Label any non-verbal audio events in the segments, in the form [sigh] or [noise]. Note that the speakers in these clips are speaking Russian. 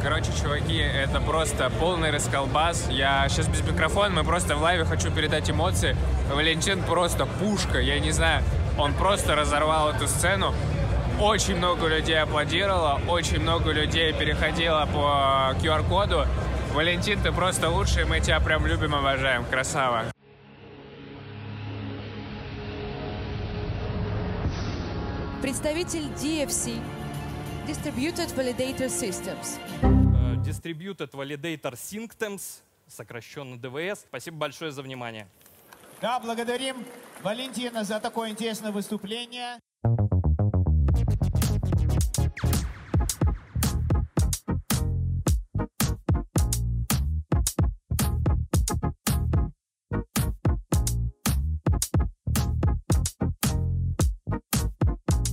Короче, чуваки, это просто полный расколбас. Я сейчас без микрофона, мы просто в лайве хочу передать эмоции. Валентин просто пушка, я не знаю. Он просто разорвал эту сцену. Очень много людей аплодировало, очень много людей переходило по QR-коду. Валентин, ты просто лучший, мы тебя прям любим, уважаем. Красава. Представитель DFC, Distributed Validator Systems. Э, Distributed Validator Systems, сокращенно ДВС. Спасибо большое за внимание. Да, благодарим Валентина за такое интересное выступление.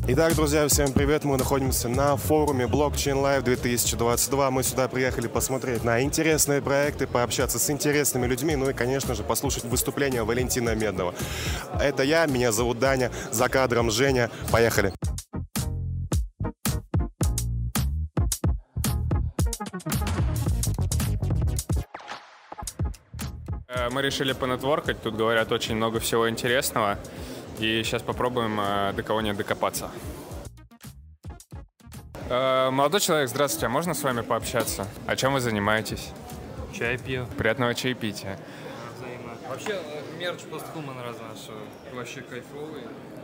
Итак, друзья, всем привет! Мы находимся на форуме Blockchain Live 2022. Мы сюда приехали посмотреть на интересные проекты, пообщаться с интересными людьми, ну и, конечно же, послушать выступление Валентина Медного. Это я, меня зовут Даня, за кадром Женя. Поехали! Э, Мы решили понетворкать, тут говорят очень много всего интересного. И сейчас попробуем э, до кого-нибудь докопаться. Э, Молодой человек, здравствуйте, а можно с вами пообщаться? О чем вы занимаетесь? Чай пью. Приятного чаепития. Взаимно. Вообще, э, мерч постхуман раз наш вообще кайфовый.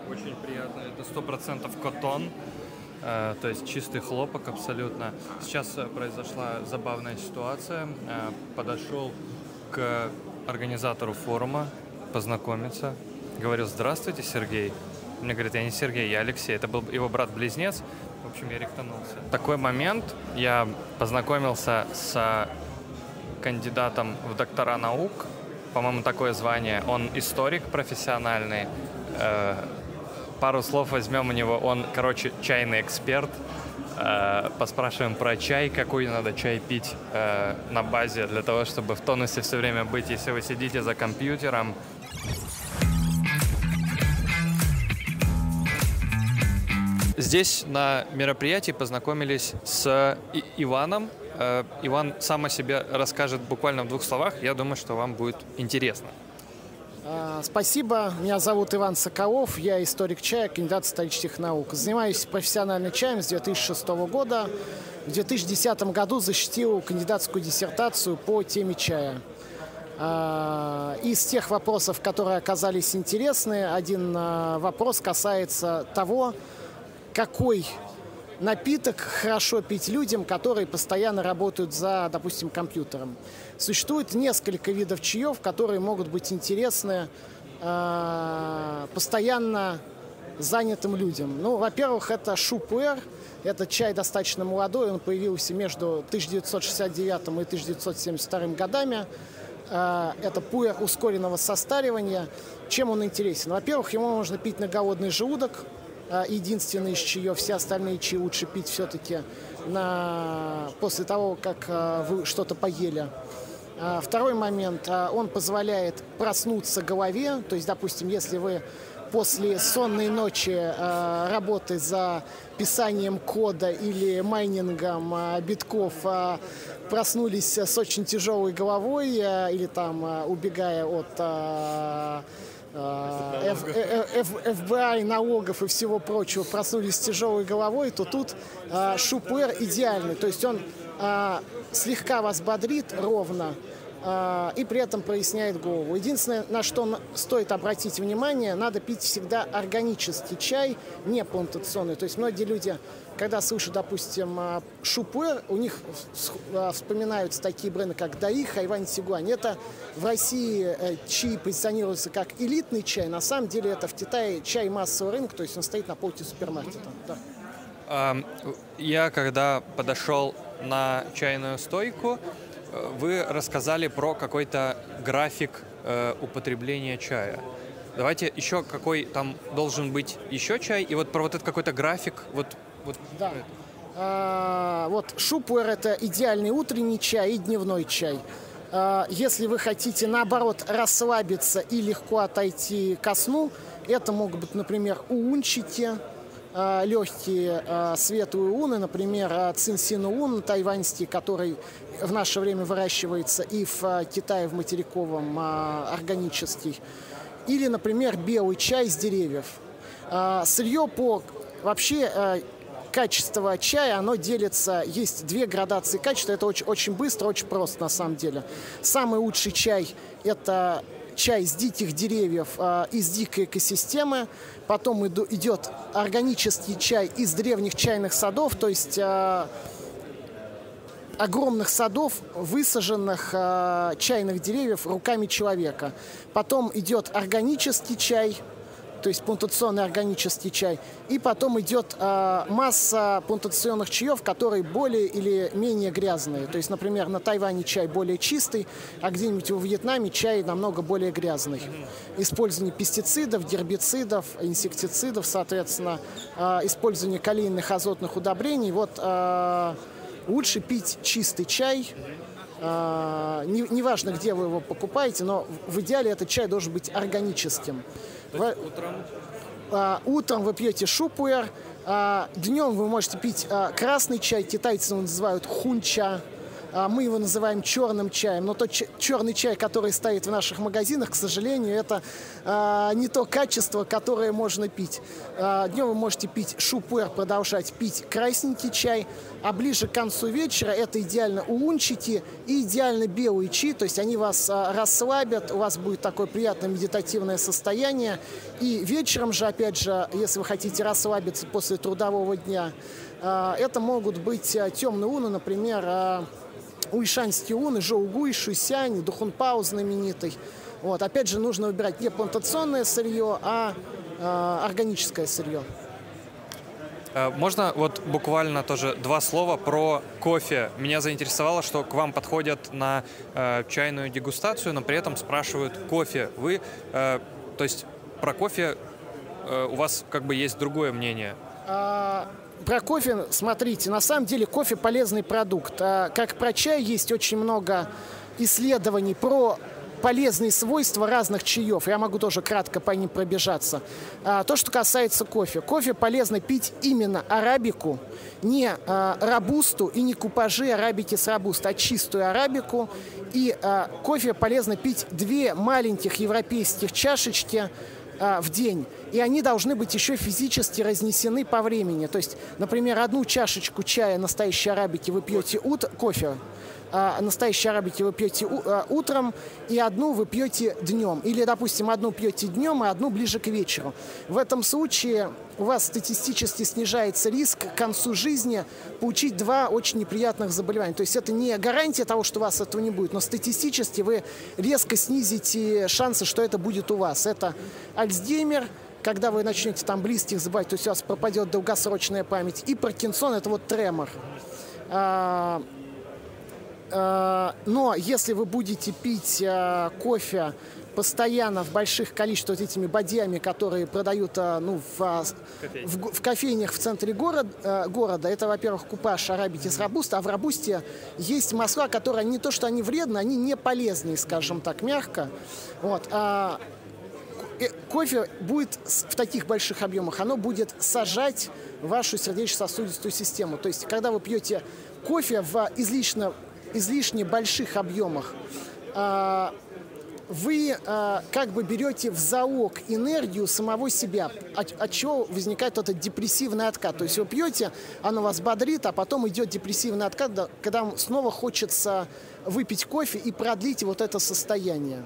Очень приятно. Это сто процентов котон. э, То есть чистый хлопок абсолютно. Сейчас произошла забавная ситуация. Э, Подошел к организатору форума познакомиться. Говорю, здравствуйте, Сергей. Мне говорит, я не Сергей, я Алексей. Это был его брат-близнец. В общем, я рехтанулся. В такой момент я познакомился с кандидатом в доктора наук. По-моему, такое звание. Он историк профессиональный. Э, пару слов возьмем у него. Он, короче, чайный эксперт. Э, поспрашиваем про чай, какой надо чай пить э, на базе для того, чтобы в тонусе все время быть, если вы сидите за компьютером. Здесь на мероприятии познакомились с Иваном. Э, Иван сам о себе расскажет буквально в двух словах. Я думаю, что вам будет интересно. А, Спасибо. Меня зовут Иван Соколов. Я историк чая, кандидат исторических наук. Занимаюсь профессионально чаем с 2006 года. В 2010 году защитил кандидатскую диссертацию по теме чая. А, Из тех вопросов, которые оказались интересны, один а, вопрос касается того, какой напиток хорошо пить людям, которые постоянно работают за, допустим, компьютером. Существует несколько видов чаев, которые могут быть интересны э, постоянно занятым людям. Ну, во-первых, это шупуэр. Это чай достаточно молодой, он появился между 1969 и 1972 годами. Э, Это пуэр ускоренного состаривания. Чем он интересен? Во-первых, его можно пить на голодный желудок, единственный из чаев. Все остальные чаи лучше пить все-таки на... после того, как а, вы что-то поели. А, Второй момент. а, Он позволяет проснуться голове. То есть, допустим, если вы после сонной ночи а, работы за писанием кода или майнингом а, битков а, проснулись с очень тяжелой головой а, или там а, убегая от а, а, э, Ф- ФБИ, налогов и всего прочего проснулись с тяжелой головой, то тут шупуэр идеальный. То есть он слегка вас бодрит ровно и при этом проясняет голову. Единственное, на что стоит обратить внимание, надо пить всегда органический чай, не плантационный. То есть многие люди, когда слышат, допустим, а, шупуэр, у них а, вспоминаются такие бренды, как Даи, Хайвань, Сигуань. Это в России э, чай позиционируется как элитный чай. На самом деле это в Китае чай массового рынка, то есть он стоит на полке супермаркета. Да. Я, когда подошел на чайную стойку, э, вы рассказали про какой-то график э, употребления чая. Давайте еще какой там должен быть еще чай, и вот про вот этот какой-то график, вот, вот Да. А, вот шупуэр это идеальный утренний чай и дневной чай. А, если вы хотите, наоборот, расслабиться и легко отойти ко сну, это могут быть, например, уунчики, э, легкие э, светлые уны, например, э, цинсинуун тайваньский, который в наше время выращивается и в э, Китае в материковом э, органический, или, например, белый чай с деревьев. Э, сырье по вообще качество чая, оно делится, есть две градации качества, это очень, очень быстро, очень просто на самом деле. Самый лучший чай – это чай с диких деревьев э, из дикой экосистемы, потом идет органический чай из древних чайных садов, то есть э, огромных садов, высаженных э, чайных деревьев руками человека. Потом идет органический чай, то есть плантационный органический чай. И потом идет э, масса плантационных чаев, которые более или менее грязные. То есть, например, на Тайване чай более чистый, а где-нибудь во Вьетнаме чай намного более грязный. Использование пестицидов, гербицидов, инсектицидов, соответственно, э, использование калийных азотных удобрений. Вот э, лучше пить чистый чай, Uh, не, неважно, где вы его покупаете, но в идеале этот чай должен быть органическим. Вы... Утром? Uh, утром вы пьете шупуэр, uh, днем вы можете пить красный чай, китайцы его называют хунча. Мы его называем черным чаем, но тот черный чай, который стоит в наших магазинах, к сожалению, это не то качество, которое можно пить. Днем вы можете пить шупуэр, продолжать пить красненький чай, а ближе к концу вечера это идеально улунчики и идеально белые чи, то есть они вас расслабят, у вас будет такое приятное медитативное состояние. И вечером же, опять же, если вы хотите расслабиться после трудового дня, это могут быть темные уны, например, уишаньские уны, жоугуй, шусянь, духунпау знаменитый. Вот. Опять же, нужно выбирать не плантационное сырье, а э, органическое сырье. Можно вот буквально тоже два слова про кофе. Меня заинтересовало, что к вам подходят на э, чайную дегустацию, но при этом спрашивают кофе. Вы, э, то есть про кофе э, у вас как бы есть другое мнение? А, про кофе, смотрите, на самом деле кофе полезный продукт. А, как про чай есть очень много исследований про полезные свойства разных чаев. Я могу тоже кратко по ним пробежаться. А, то, что касается кофе. Кофе полезно пить именно арабику, не а, рабусту и не купажи арабики с рабуста, а чистую арабику. И а, кофе полезно пить две маленьких европейских чашечки в день. И они должны быть еще физически разнесены по времени. То есть, например, одну чашечку чая настоящей арабики вы пьете ут кофе, а, настоящей арабики вы пьете а, утром, и одну вы пьете днем. Или, допустим, одну пьете днем, а одну ближе к вечеру. В этом случае у вас статистически снижается риск к концу жизни получить два очень неприятных заболевания. То есть это не гарантия того, что у вас этого не будет, но статистически вы резко снизите шансы, что это будет у вас. Это Альцгеймер, когда вы начнете там близких забывать, то есть у вас пропадет долгосрочная память. И Паркинсон – это вот тремор. А, а, но если вы будете пить а, кофе постоянно в больших количествах вот этими бадьями, которые продают ну, в, в, в кофейнях в центре город, города, это, во-первых, купаж арабики с рабуста, а в рабусте есть масла, которые не то, что они вредны, они не полезные, скажем так, мягко. Вот. Э, кофе будет в таких больших объемах, оно будет сажать вашу сердечно-сосудистую систему. То есть, когда вы пьете кофе в излишне, излишне больших объемах, а, вы а, как бы берете в залог энергию самого себя, от, от чего возникает этот депрессивный откат. То есть вы пьете, оно вас бодрит, а потом идет депрессивный откат, когда снова хочется выпить кофе и продлить вот это состояние.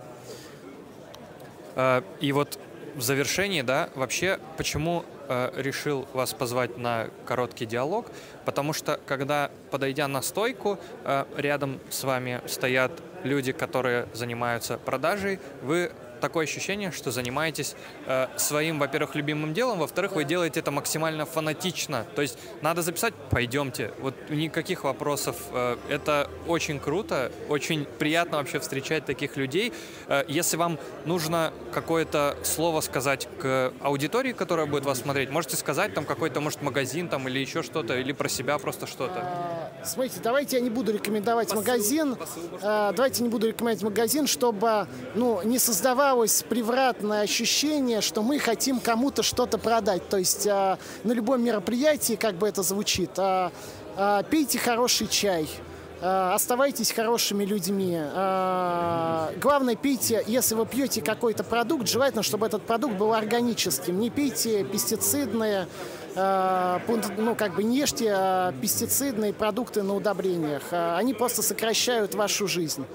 Э, и вот в завершении, да, вообще, почему э, решил вас позвать на короткий диалог? Потому что, когда, подойдя на стойку, э, рядом с вами стоят люди, которые занимаются продажей, вы такое ощущение, что занимаетесь э, своим, во-первых, любимым делом, во-вторых, вы делаете это максимально фанатично. То есть надо записать, пойдемте. Вот никаких вопросов. Э, это очень круто, очень приятно вообще встречать таких людей. Э, если вам нужно какое-то слово сказать к аудитории, которая будет вас смотреть, можете сказать там какой-то, может, магазин там или еще что-то, или про себя просто что-то. Смотрите, давайте я не буду рекомендовать магазин. Э, давайте не буду рекомендовать магазин, чтобы ну, не создавалось превратное ощущение, что мы хотим кому-то что-то продать. То есть э, на любом мероприятии, как бы это звучит, э, э, пейте хороший чай. Э, оставайтесь хорошими людьми. Э, главное, пейте, если вы пьете какой-то продукт, желательно, чтобы этот продукт был органическим. Не пейте пестицидные, ну, как бы не ешьте пестицидные продукты на удобрениях. Они просто сокращают вашу жизнь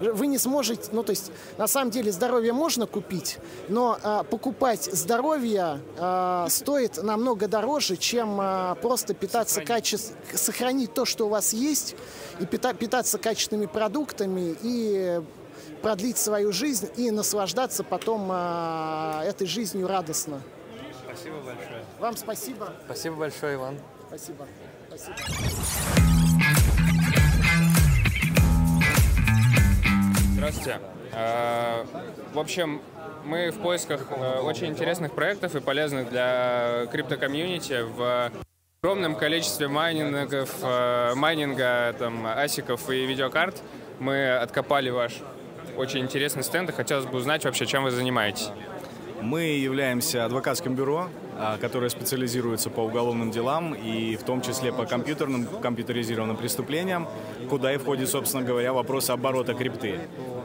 вы не сможете, ну то есть на самом деле здоровье можно купить, но э, покупать здоровье э, стоит намного дороже, чем э, просто питаться качественно, сохранить то, что у вас есть, и пита питаться качественными продуктами и продлить свою жизнь и наслаждаться потом э, этой жизнью радостно. Вам спасибо. Спасибо большое, Иван. Спасибо. Спасибо. Здравствуйте. Э, в общем, мы в поисках э, очень интересных проектов и полезных для крипто-комьюнити в огромном количестве майнингов, э, майнинга, там, асиков и видеокарт. Мы откопали ваш очень интересный стенд и хотелось бы узнать вообще, чем вы занимаетесь. Мы являемся адвокатским бюро, а, которое специализируется по уголовным делам и в том числе по компьютерным, компьютеризированным преступлениям, куда и входит, собственно говоря, вопрос оборота крипты.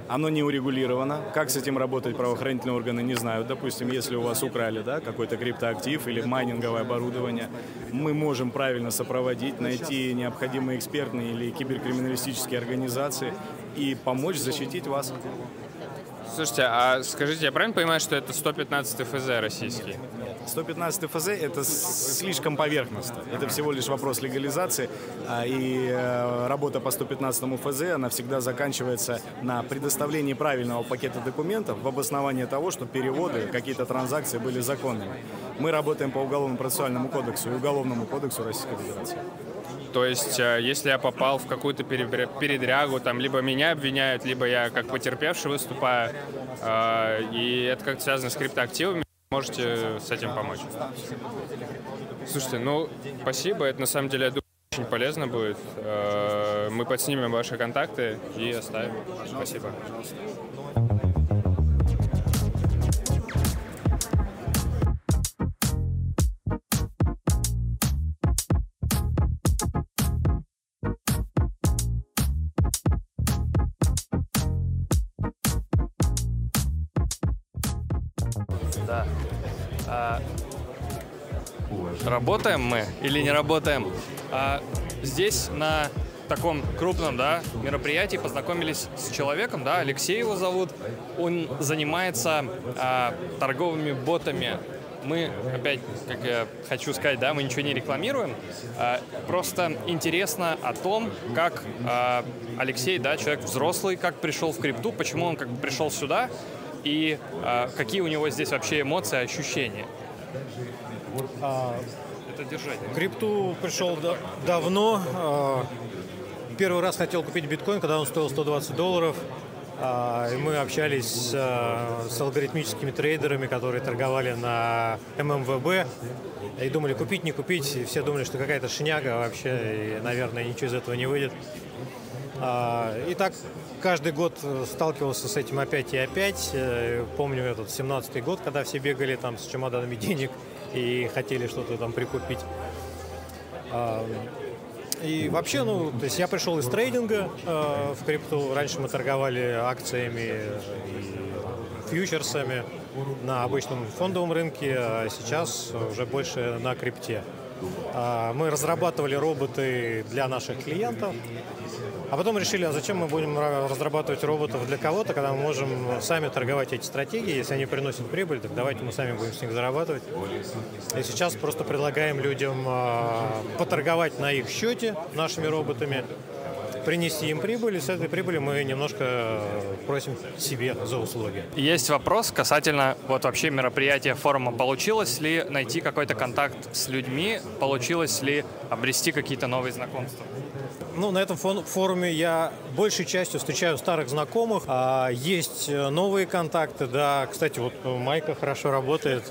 Оно не урегулировано. Как с этим работать правоохранительные органы, не знают. Допустим, если у вас украли да, какой-то криптоактив или майнинговое оборудование, мы можем правильно сопроводить, найти необходимые экспертные или киберкриминалистические организации и помочь защитить вас. Слушайте, а скажите, я правильно понимаю, что это 115 ФЗ российский? 115 ФЗ – это слишком поверхностно. Это всего лишь вопрос легализации. А, и э, работа по 115 ФЗ, она всегда заканчивается на предоставлении правильного пакета документов в обосновании того, что переводы, какие-то транзакции были законными. Мы работаем по Уголовному процессуальному кодексу и Уголовному кодексу Российской Федерации. То есть, э, если я попал в какую-то передрягу, там, либо меня обвиняют, либо я как потерпевший выступаю, э, и это как-то связано с криптоактивами, можете с этим помочь. Слушайте, ну, спасибо, это на самом деле, я думаю, очень полезно будет. Э, мы подснимем ваши контакты и оставим. Спасибо. Работаем мы или не работаем. А здесь на таком крупном да, мероприятии познакомились с человеком, да, Алексей его зовут. Он занимается а, торговыми ботами. Мы, опять, как я хочу сказать, да, мы ничего не рекламируем. А, просто интересно о том, как а, Алексей, да, человек взрослый, как пришел в крипту, почему он как бы пришел сюда и а, какие у него здесь вообще эмоции, ощущения. А, это держать. Крипту пришел да, давно. А, первый раз хотел купить биткоин, когда он стоил 120 долларов. А, и мы общались с, с алгоритмическими трейдерами, которые торговали на ММВБ. И думали, купить, не купить. И все думали, что какая-то шняга вообще. И, наверное, ничего из этого не выйдет. И так каждый год сталкивался с этим опять и опять. Э, помню этот 17-й год, когда все бегали там с чемоданами денег и хотели что-то там прикупить. И вообще, ну, то есть я пришел из трейдинга э, в крипту. Раньше мы торговали акциями и фьючерсами на обычном фондовом рынке, а сейчас уже больше на крипте. А, мы разрабатывали роботы для наших клиентов, а потом решили, а зачем мы будем разрабатывать роботов для кого-то, когда мы можем сами торговать эти стратегии, если они приносят прибыль, так давайте мы сами будем с них зарабатывать. И сейчас просто предлагаем людям а, поторговать на их счете нашими роботами, принести им прибыль, и с этой прибыли мы немножко просим себе за услуги. Есть вопрос касательно вот вообще мероприятия форума. Получилось ли найти какой-то контакт с людьми? Получилось ли обрести какие-то новые знакомства? Ну, на этом форуме я большей частью встречаю старых знакомых. А есть э, новые контакты, да. Кстати, вот Майка хорошо работает.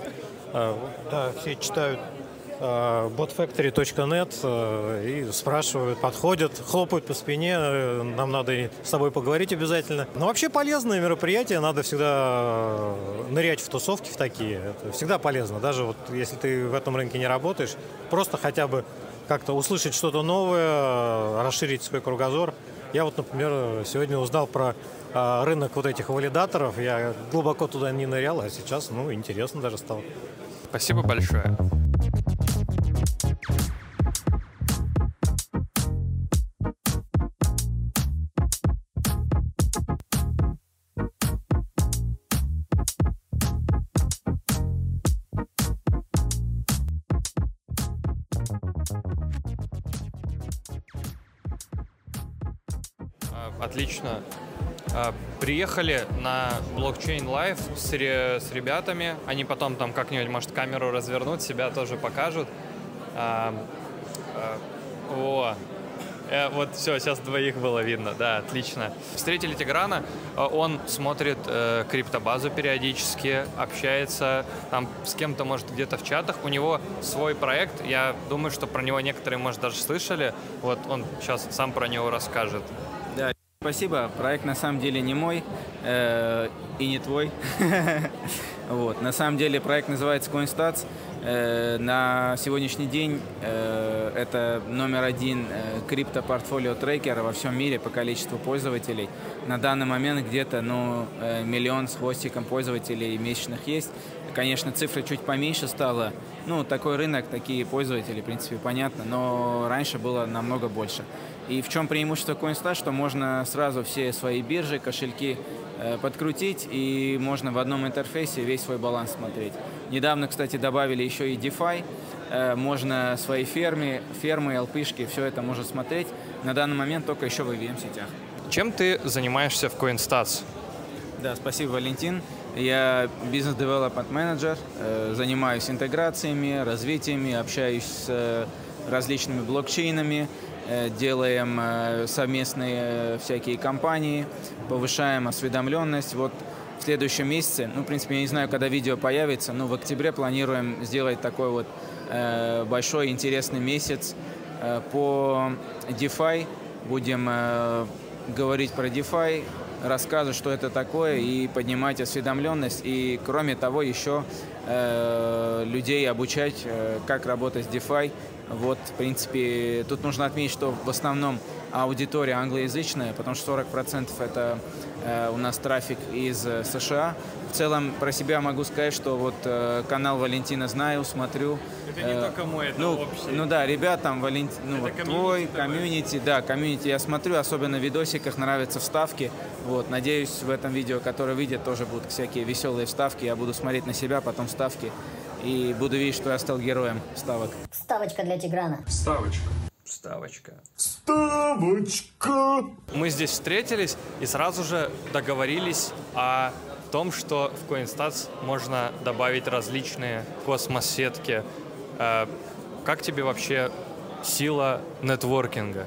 Да, все читают э, botfactory.net э, и спрашивают, подходят, хлопают по спине, э, нам надо с тобой поговорить обязательно. Но вообще полезное мероприятие, надо всегда нырять в тусовки в такие. Это всегда полезно, даже вот если ты в этом рынке не работаешь, просто хотя бы как-то услышать что-то новое, расширить свой кругозор. Я вот, например, сегодня узнал про рынок вот этих валидаторов. Я глубоко туда не нырял, а сейчас, ну, интересно даже стало. Спасибо большое. Приехали на Blockchain Life с, с ребятами. Они потом там как-нибудь, может, камеру развернут, себя тоже покажут. А, а, о, э, вот все, сейчас двоих было видно, да, отлично. Встретили Тиграна, э, он смотрит э, криптобазу периодически, общается там с кем-то, может, где-то в чатах. У него свой проект, я думаю, что про него некоторые, может, даже слышали. Вот он сейчас сам про него расскажет. Спасибо. Проект на самом деле не мой э, и не твой. [laughs] вот. На самом деле проект называется CoinStats. Э, на сегодняшний день э, это номер один э, крипто-портфолио трекер во всем мире по количеству пользователей. На данный момент где-то ну, э, миллион с хвостиком пользователей месячных есть. Конечно, цифра чуть поменьше стала. Ну, такой рынок, такие пользователи, в принципе, понятно, но раньше было намного больше. И в чем преимущество CoinStat, что можно сразу все свои биржи, кошельки э, подкрутить, и можно в одном интерфейсе весь свой баланс смотреть. Недавно, кстати, добавили еще и DeFi, э, можно свои фермы, фермы, LP-шки, все это можно смотреть. На данный момент только еще в EVM-сетях. Чем ты занимаешься в CoinStats? Да, спасибо, Валентин. Я бизнес-девелопмент менеджер, э, занимаюсь интеграциями, развитиями, общаюсь с различными блокчейнами, Э, делаем э, совместные э, всякие кампании, повышаем осведомленность. Вот в следующем месяце, ну, в принципе, я не знаю, когда видео появится, но в октябре планируем сделать такой вот большой интересный месяц по DeFi. Будем говорить про DeFi, рассказывать, что это такое, и поднимать осведомленность. И, кроме того, еще э, людей обучать, э, как работать с DeFi, вот, в принципе, тут нужно отметить, что в основном аудитория англоязычная, потому что 40% это у нас трафик из э, США. В целом про себя могу сказать, что вот э, канал Валентина знаю, смотрю. Это не э, только мой, это ну, общий. Ну да, ребят там, Валентин, ну вот твой, комьюнити, да, комьюнити я смотрю, особенно в видосиках нравятся вставки. Вот, надеюсь, в этом видео, которое выйдет, тоже будут всякие веселые вставки. Я буду смотреть на себя, потом вставки и буду видеть, что я стал героем ставок. Ставочка для Тиграна. Ставочка. Ставочка. Ставочка. Мы здесь встретились и сразу же договорились о том, что в CoinStats можно добавить различные космос-сетки. Э, как тебе вообще сила нетворкинга?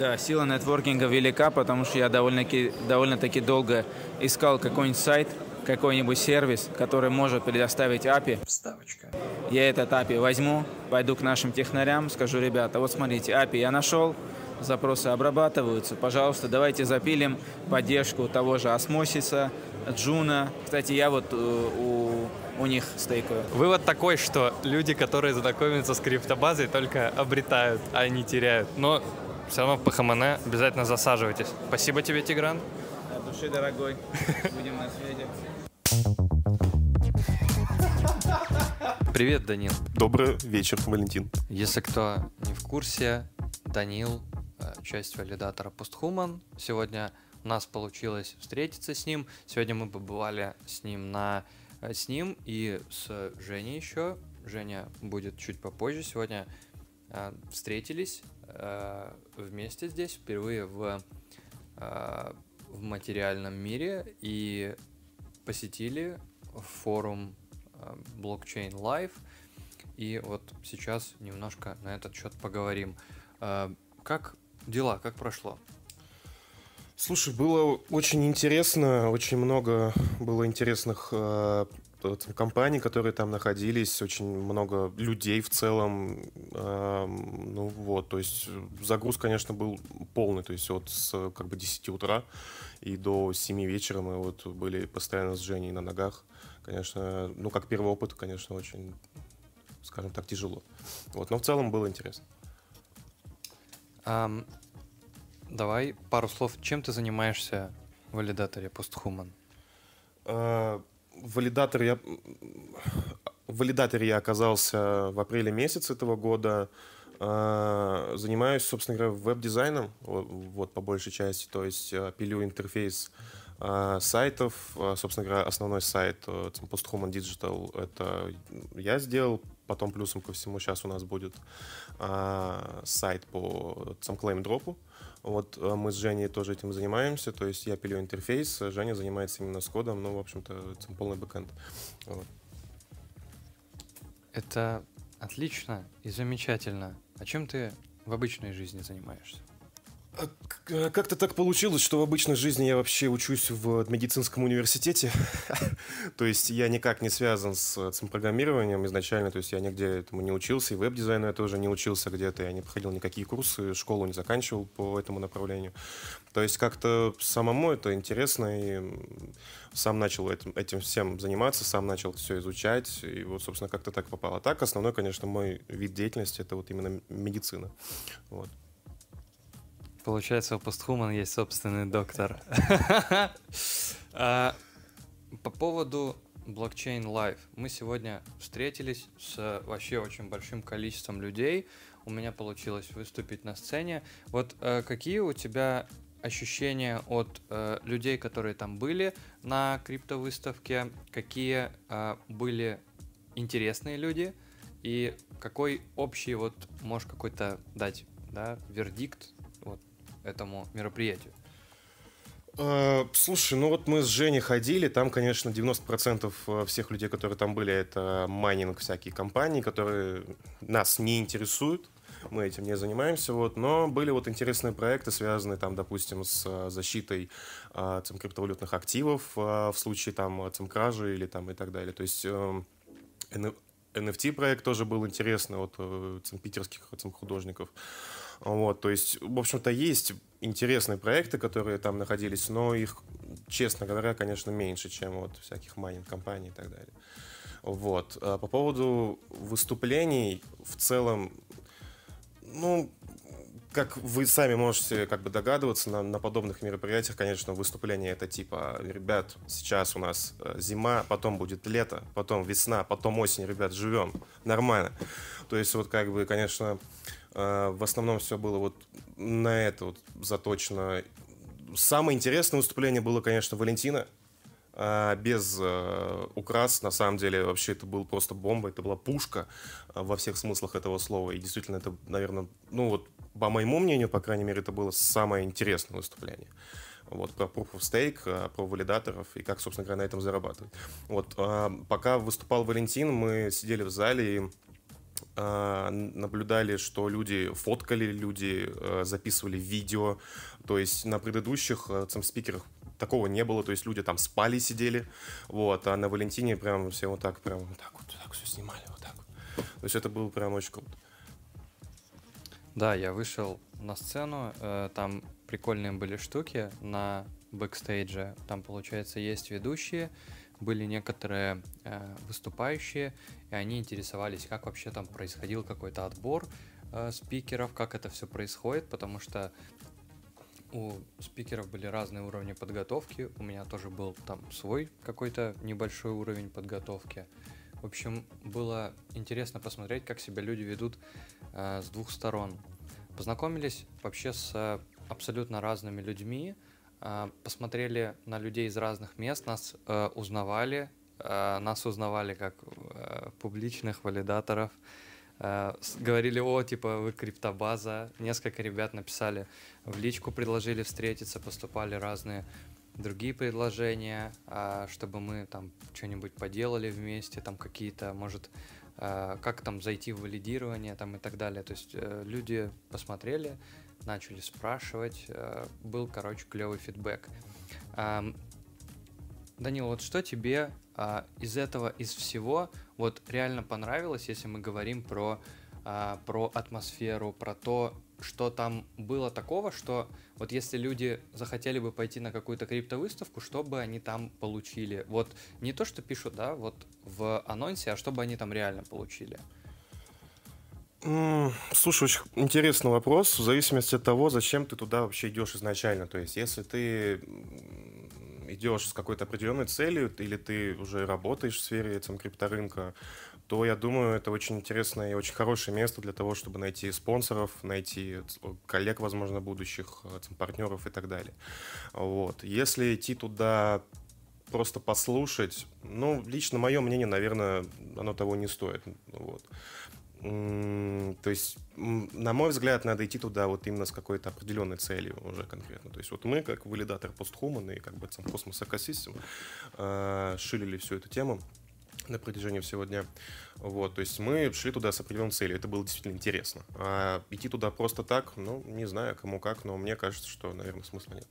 Да, сила нетворкинга велика, потому что я довольно-таки довольно долго искал какой-нибудь сайт, какой-нибудь сервис, который может предоставить API. Вставочка. Я этот API возьму, пойду к нашим технарям, скажу, ребята, вот смотрите, API я нашел, запросы обрабатываются, пожалуйста, давайте запилим поддержку того же Осмосиса, Джуна. Кстати, я вот э, у, у них стейкаю. Вывод такой, что люди, которые знакомятся с криптобазой, только обретают, а не теряют. Но все равно в ПХМН обязательно засаживайтесь. Спасибо тебе, Тигран. Души, дорогой. Будем на связи. Привет, Данил. Добрый вечер, Валентин. Если кто не в курсе, Данил э, часть валидатора Posthuman. Сегодня у нас получилось встретиться с ним. Сегодня мы побывали с ним на э, с ним и с Женей еще. Женя будет чуть попозже. Сегодня э, встретились э, вместе здесь впервые в, э, в материальном мире и посетили форум Blockchain Live. И вот сейчас немножко на этот счет поговорим. Как дела, как прошло? Слушай, было очень интересно, очень много было интересных э, компаний, которые там находились, очень много людей в целом. Э, ну вот, то есть загруз, конечно, был полный, то есть от с, как бы 10 утра и до 7 вечера мы вот были постоянно с Женей на ногах. Конечно, ну как первый опыт, конечно, очень, скажем так, тяжело. Вот, но в целом было интересно. Um, Давай пару слов. Чем ты занимаешься в валидаторе Posthuman? Uh, валидатор я... В валидаторе я оказался в апреле месяце этого года. Uh, занимаюсь, собственно говоря, веб-дизайном, вот, по большей части, то есть uh, пилю интерфейс uh, сайтов. Собственно говоря, основной сайт Posthuman Digital это я сделал, потом плюсом ко всему сейчас у нас будет сайт по SameClaim дропу. Вот э, мы с Женей тоже этим занимаемся, то есть я пилю интерфейс, Женя занимается именно с кодом, ну, в общем-то, полный бэкэнд. Вот. Это отлично и замечательно. А чем ты в обычной жизни занимаешься? А э, как-то так получилось, что в обычной жизни я вообще учусь в медицинском университете. [laughs] то есть я никак не связан с, с программированием изначально, то есть я нигде этому не учился, и веб-дизайну я тоже не учился где-то, я не проходил никакие курсы, школу не заканчивал по этому направлению. То есть как-то самому это интересно, и сам начал этим, этим всем заниматься, сам начал все изучать, и вот, собственно, как-то так попало. А так, основной, конечно, мой вид деятельности — это вот именно медицина. Вот. Получается, у Постхуман есть собственный доктор. [laughs] А, по поводу блокчейн Live. Мы сегодня встретились с вообще очень большим количеством людей. У меня получилось выступить на сцене. Вот э, какие у тебя ощущения от э, людей, которые там были на криптовыставке? Какие э, были интересные люди? И какой общий вот можешь какой-то дать да, вердикт этому мероприятию? А, слушай, ну вот мы с Женей ходили, там, конечно, 90% э, всех людей, которые там были, это майнинг всякие компании, которые нас не интересуют, мы этим не занимаемся, вот, но были вот интересные проекты, связанные там, допустим, с э, защитой а, там, криптовалютных активов в случае там там кражи или там и так далее, то есть э, NFT проект тоже был интересный от там, питерских художников. Вот, то есть, в общем-то, есть интересные проекты, которые там находились, но их, честно говоря, конечно, меньше, чем вот всяких майнинг-компаний и так далее. Вот. А по поводу выступлений, в целом, ну, как вы сами можете как бы догадываться, на, на подобных мероприятиях, конечно, выступление это типа, ребят, сейчас у нас э, зима, потом будет лето, потом весна, потом осень, ребят, живем, нормально. То есть вот как бы, конечно, в основном все было вот на это вот заточено. Самое интересное выступление было, конечно, Валентина. А, без э, украс, на самом деле, вообще это был просто бомба, это была пушка э, во всех смыслах этого слова. И действительно, это, наверное, ну вот, по моему мнению, по крайней мере, это было самое интересное выступление. Вот, про Proof of Stake, э, про валидаторов и как, собственно говоря, на этом зарабатывать. Вот, пока выступал Валентин, мы сидели в зале и наблюдали, что люди фоткали, люди э, записывали видео. То есть на предыдущих там, спикерах такого не было, то есть люди там спали, сидели, вот, а на Валентине прям все вот так, прям вот так вот, так все снимали, вот так вот. То есть это было прям очень круто. Да, я вышел на сцену, э, там прикольные были штуки на бэкстейдже, там, получается, есть ведущие, были некоторые э, выступающие, и они интересовались, как вообще там происходил какой-то отбор э, спикеров, как это все происходит, потому что у спикеров были разные уровни подготовки, у меня тоже был там свой какой-то небольшой уровень подготовки. В общем, было интересно посмотреть, как себя люди ведут э, с двух сторон. Познакомились вообще с абсолютно разными людьми, э, посмотрели на людей из разных мест, нас э, узнавали, Э, нас узнавали как э, публичных валидаторов. Э, говорили, о, типа, вы криптобаза. Несколько ребят написали в личку, предложили встретиться, поступали разные другие предложения, чтобы мы там что-нибудь поделали вместе, там какие-то, может, как там зайти в валидирование там и так далее. То есть люди посмотрели, начали спрашивать. Э, был, короче, клевый фидбэк. Данил, вот что тебе а, из этого, из всего, вот реально понравилось, если мы говорим про, а, про атмосферу, про то, что там было такого, что вот если люди захотели бы пойти на какую-то криптовыставку, что бы они там получили? Вот не то, что пишут, да, вот в анонсе, а что бы они там реально получили? Слушай, очень интересный вопрос, в зависимости от того, зачем ты туда вообще идешь изначально. То есть, если ты идешь с какой-то определенной целью, или ты уже работаешь в сфере там, крипторынка, то я думаю, это очень интересное и очень хорошее место для того, чтобы найти спонсоров, найти коллег, возможно, будущих, там, партнеров и так далее. Вот. Если идти туда просто послушать, ну, лично мое мнение, наверное, оно того не стоит. Вот. То есть, на мой взгляд, надо идти туда вот именно с какой-то определенной целью уже конкретно. То есть вот мы, как валидатор постхуман и как бы сам космос экосистем, э, шилили всю эту тему на протяжении всего дня. Вот, то есть мы шли туда с определенной целью. Это было действительно интересно. А идти туда просто так, ну, не знаю, кому как, но мне кажется, что, наверное, смысла нет.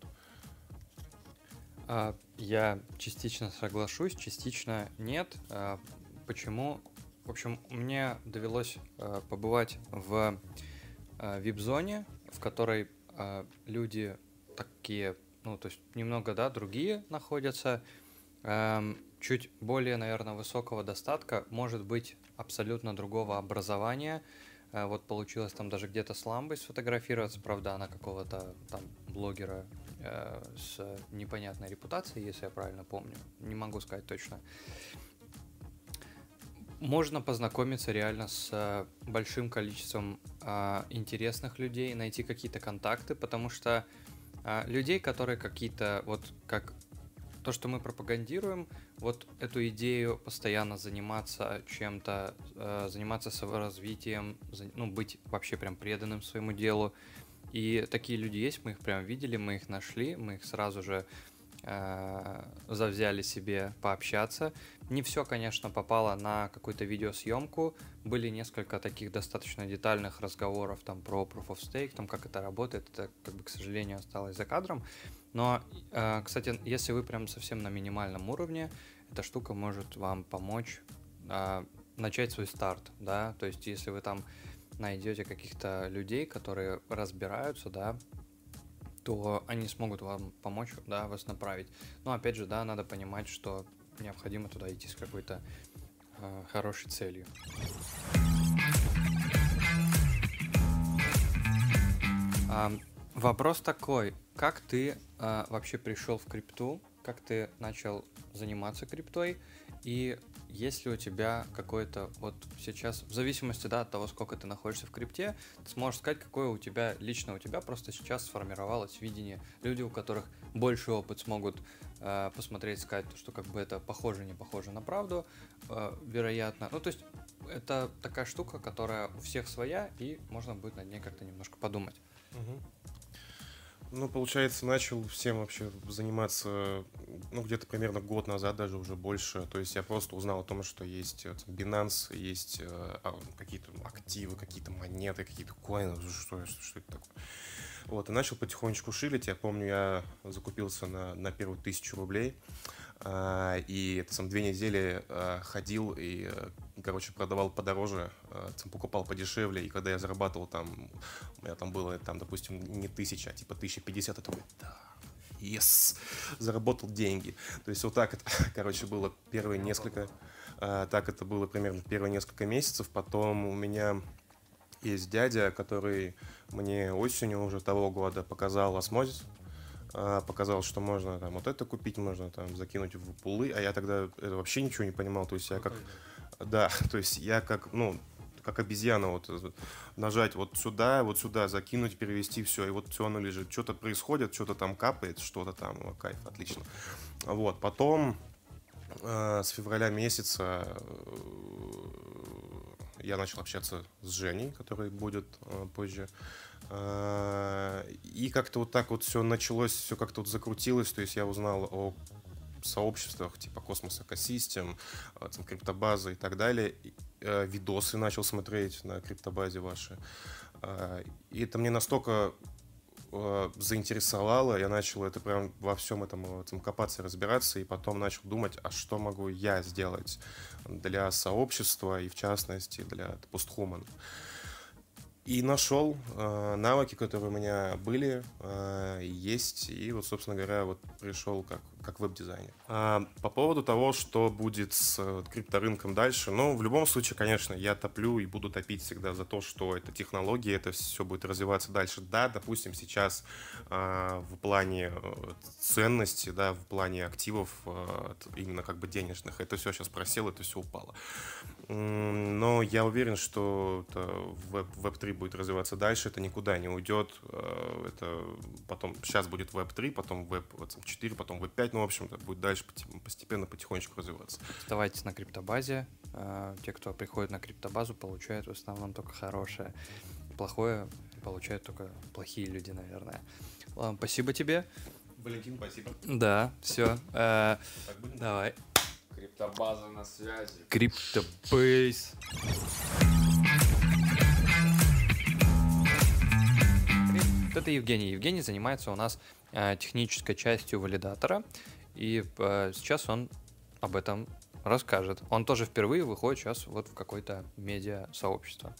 А, я частично соглашусь, частично нет. А, почему? В общем, мне довелось э, побывать в э, вип-зоне, в которой э, люди такие, ну, то есть немного, да, другие находятся, э, чуть более, наверное, высокого достатка, может быть, абсолютно другого образования. Э, вот получилось там даже где-то с ламбой сфотографироваться, правда, она какого-то там блогера э, с непонятной репутацией, если я правильно помню, не могу сказать точно можно познакомиться реально с э, большим количеством э, интересных людей, найти какие-то контакты, потому что э, людей, которые какие-то, вот как то, что мы пропагандируем, вот эту идею постоянно заниматься чем-то, э, заниматься саморазвитием, ну, быть вообще прям преданным своему делу. И такие люди есть, мы их прям видели, мы их нашли, мы их сразу же завзяли себе пообщаться. Не все, конечно, попало на какую-то видеосъемку. Были несколько таких достаточно детальных разговоров там про Proof of Stake, там как это работает. Это, как бы, к сожалению, осталось за кадром. Но, э, кстати, если вы прям совсем на минимальном уровне, эта штука может вам помочь э, начать свой старт, да, то есть если вы там найдете каких-то людей, которые разбираются, да, то они смогут вам помочь, да, вас направить. Но опять же, да, надо понимать, что необходимо туда идти с какой-то э, хорошей целью. А, вопрос такой, как ты э, вообще пришел в крипту, как ты начал заниматься криптой и есть ли у тебя какой-то вот сейчас, в зависимости да, от того, сколько ты находишься в крипте, ты сможешь сказать, какое у тебя, лично у тебя просто сейчас сформировалось видение. Люди, у которых больше опыт, смогут э, посмотреть, сказать, что как бы это похоже, не похоже на правду, э, вероятно. Ну, то есть это такая штука, которая у всех своя, и можно будет над ней как-то немножко подумать. Угу. Ну, получается, начал всем вообще заниматься, ну, где-то примерно год назад, даже уже больше. То есть я просто узнал о том, что есть э, Binance, есть э, а, какие-то активы, какие-то монеты, какие-то коины, что, что, что это такое. Вот, и начал потихонечку шилить. Я помню, я закупился на, на первую тысячу рублей. А, и сам две недели а, ходил и, э, короче, продавал подороже, а, покупал подешевле, и когда я зарабатывал там, у меня там было, там, допустим, не тысяча, а типа тысяча пятьдесят, я такой, да, yes, заработал деньги. То есть вот так это, [laughs] короче, было первые несколько, так это было примерно первые несколько месяцев, потом у меня есть дядя, который мне осенью уже того года показал осмозис, показал, что можно там вот это купить, можно там закинуть в пулы, а я тогда это вообще ничего не понимал, то есть я как, да, [laughs] то есть я как, ну, как обезьяна, вот нажать вот сюда, вот сюда, закинуть, перевести, все, и вот все оно лежит. Что-то происходит, что-то там капает, что-то там, о, кайф, отлично. Вот, потом э, с февраля месяца э, я начал общаться с Женей, который будет э, позже. Э, и как-то вот так вот все началось, все как-то вот закрутилось. То есть я узнал о сообществах типа Космос Экосистем, э, там, криптобаза и так далее. Э, видосы начал смотреть на криптобазе ваши. И это мне настолько э, заинтересовало, я начал это прям во всем этом, этом копаться, разбираться, и потом начал думать, а что могу я сделать для сообщества, и в частности для постхуман. И нашел э, навыки, которые у меня были, э, есть, и вот, собственно говоря, вот пришел как как веб-дизайнер. А, по поводу того, что будет с э, крипторынком дальше, ну, в любом случае, конечно, я топлю и буду топить всегда за то, что это технологии, это все будет развиваться дальше. Да, допустим, сейчас а, в плане э, ценности, да, в плане активов, а, именно как бы денежных, это все сейчас просело, это все упало. Но я уверен, что веб, Web3 будет развиваться дальше, это никуда не уйдет. Это потом, сейчас будет Web3, потом Web4, потом Web5, ну, в общем-то, будет дальше постепенно, потихонечку развиваться. Оставайтесь на криптобазе. А, те, кто приходит на криптобазу, получают в основном только хорошее. Плохое получают только плохие люди, наверное. Ладно, спасибо тебе. Валентин, спасибо. Да, все. Э, давай. Криптобаза на связи. Криптобейс. Это Евгений. Евгений занимается у нас технической частью валидатора, и э, сейчас он об этом расскажет. Он тоже впервые выходит сейчас вот в какое-то медиа-сообщество.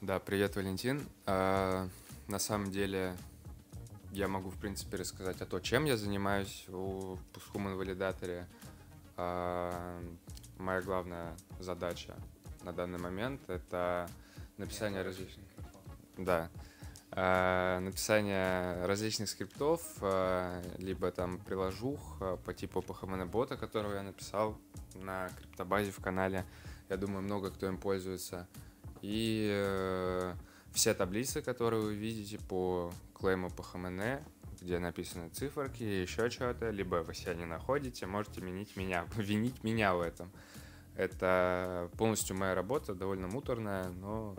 Да, привет, Валентин. А, на самом деле я могу, в принципе, рассказать о том, чем я занимаюсь в Human валидаторе. А, моя главная задача на данный момент — это написание различных... Да, Э, написание различных скриптов, э, либо там приложух э, по типу PHMN бота, которого я написал на криптобазе в канале. Я думаю, много кто им пользуется. И все таблицы, которые вы видите по клейму PHMN, где написаны циферки, еще что-то, либо вы себя не находите, можете винить меня, [laughs] винить меня в этом. Это полностью моя работа, довольно муторная, но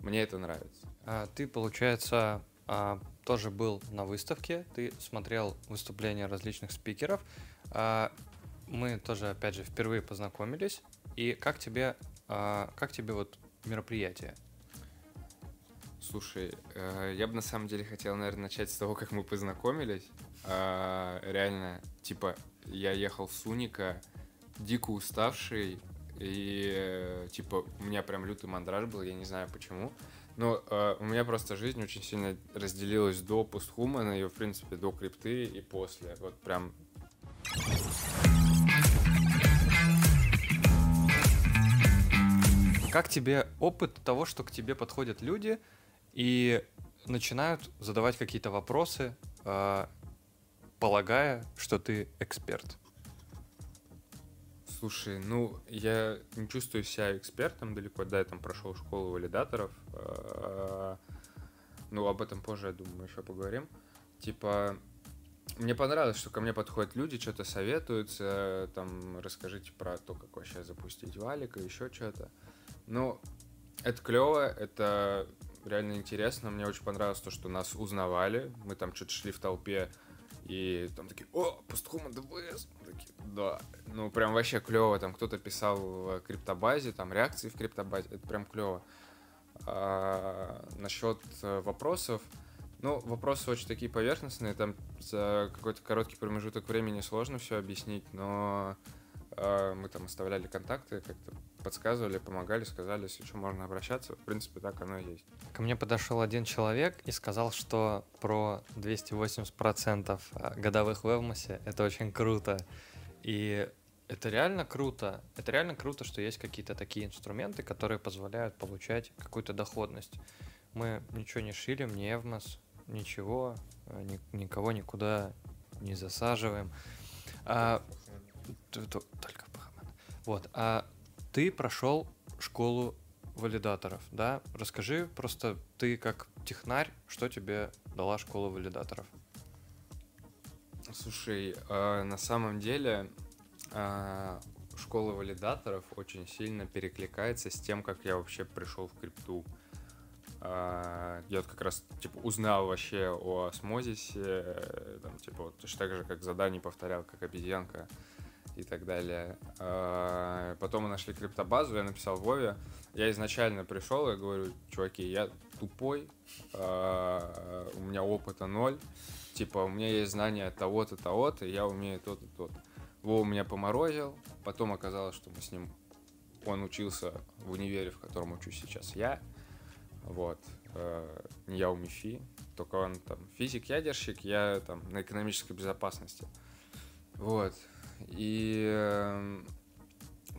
мне это нравится. А, ты, получается, а, тоже был на выставке, ты смотрел выступления различных спикеров. А, мы тоже, опять же, впервые познакомились. И как тебе, как тебе вот мероприятие? Слушай, э, я бы на самом деле хотел, наверное, начать с того, как мы познакомились. Реально, типа, я ехал с Уника, дико уставший, и, э, типа, у меня прям лютый мандраж был, я не знаю почему. Ну, э, у меня просто жизнь очень сильно разделилась до постхумана и, в принципе, до крипты и после. Вот прям... Как тебе опыт того, что к тебе подходят люди и начинают задавать какие-то вопросы, э, полагая, что ты эксперт? Слушай, ну, я не чувствую себя экспертом далеко, да, я там прошел школу валидаторов. А, ну, об этом позже, я думаю, еще поговорим. Типа, мне понравилось, что ко мне подходят люди, что-то советуются, там, расскажите про то, как вообще запустить валик и еще что-то. Ну, это клево, это реально интересно. Мне очень понравилось то, что нас узнавали. Мы там что-то шли в толпе, и там такие, о, постхума ДВС. Такие, да. Ну, прям вообще клево. Там кто-то писал в криптобазе, там реакции в криптобазе. Это прям клево. А, насчет э, вопросов. Ну, вопросы очень такие поверхностные. Там за какой-то короткий промежуток времени сложно все объяснить, но а, мы там оставляли контакты, как-то подсказывали, помогали, сказали, если что, можно обращаться. В принципе, так оно и есть. Ко мне подошел один человек и сказал, что про 280% а, годовых в Эвмосе это очень круто. И это реально круто. Это реально круто, что есть какие-то такие инструменты, которые позволяют получать какую-то доходность. Мы ничего не шилим, не Эвмос, ничего, а, ни, никого никуда не засаживаем. А, только Бахаман. Вот. А ты прошел школу валидаторов, да? Расскажи просто ты как технарь, что тебе дала школа валидаторов? Слушай, э, на самом деле э, школа валидаторов очень сильно перекликается с тем, как я вообще пришел в крипту. Э, я вот как раз типа узнал вообще о осмозисе, э, там, типа, вот, точно так же, как задание повторял, как обезьянка и так далее. А, потом мы нашли криптобазу, я написал Вове. Я изначально пришел, я говорю, чуваки, я тупой, а, у меня опыта ноль, типа, у меня есть знания того-то, того-то, я умею то-то, то-то. Вова меня поморозил, потом оказалось, что мы с ним, он учился в универе, в котором учусь сейчас я, вот, э, я у МИФИ, только он там физик-ядерщик, я там на экономической безопасности. Вот. И э,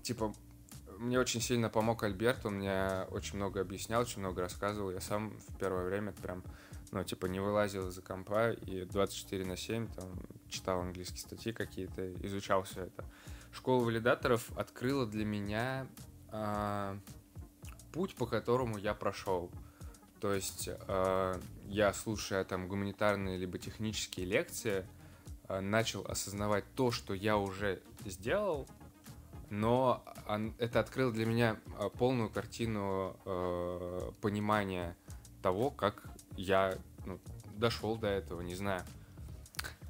типа мне очень сильно помог Альберт, он мне очень много объяснял, очень много рассказывал. Я сам в первое время прям, ну, типа, не вылазил из-за компа и 24 на 7 там читал английские статьи какие-то, изучал все это. Школа валидаторов открыла для меня э, путь, по которому я прошел. То есть э, я, слушая там гуманитарные либо технические лекции, начал осознавать то, что я уже сделал, но это открыло для меня э, полную картину э, понимания того, как я ну, дошел до этого, не знаю.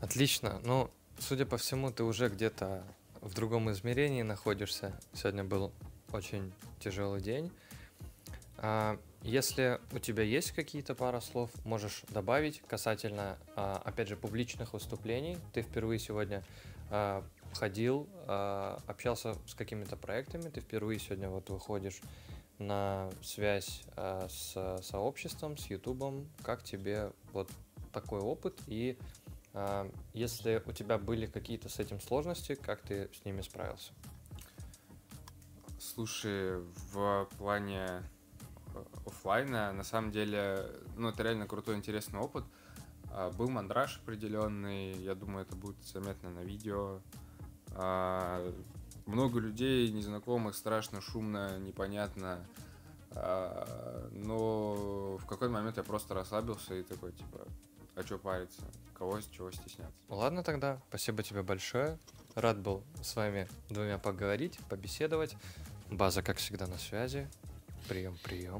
Отлично. Ну, судя по всему, ты уже где-то в другом измерении находишься. Сегодня был очень тяжелый день. А, если у тебя есть какие-то пара слов, можешь добавить касательно, а, опять же, публичных выступлений. Ты впервые сегодня а, ходил, общался с какими-то проектами, ты впервые сегодня вот выходишь на связь с сообществом, с Ютубом. Как тебе вот такой опыт и если у тебя были какие-то с этим сложности, как ты с ними справился? Слушай, в плане офлайна. На самом деле, ну, это реально крутой, интересный опыт. А, был мандраж определенный, я думаю, это будет заметно на видео. А, много людей незнакомых, страшно, шумно, непонятно. А, но в какой-то момент я просто расслабился и такой, типа, а что париться? Кого чего стесняться? Ладно тогда, спасибо тебе большое. Рад был с вами двумя поговорить, побеседовать. База, как всегда, на связи. Прием, прием.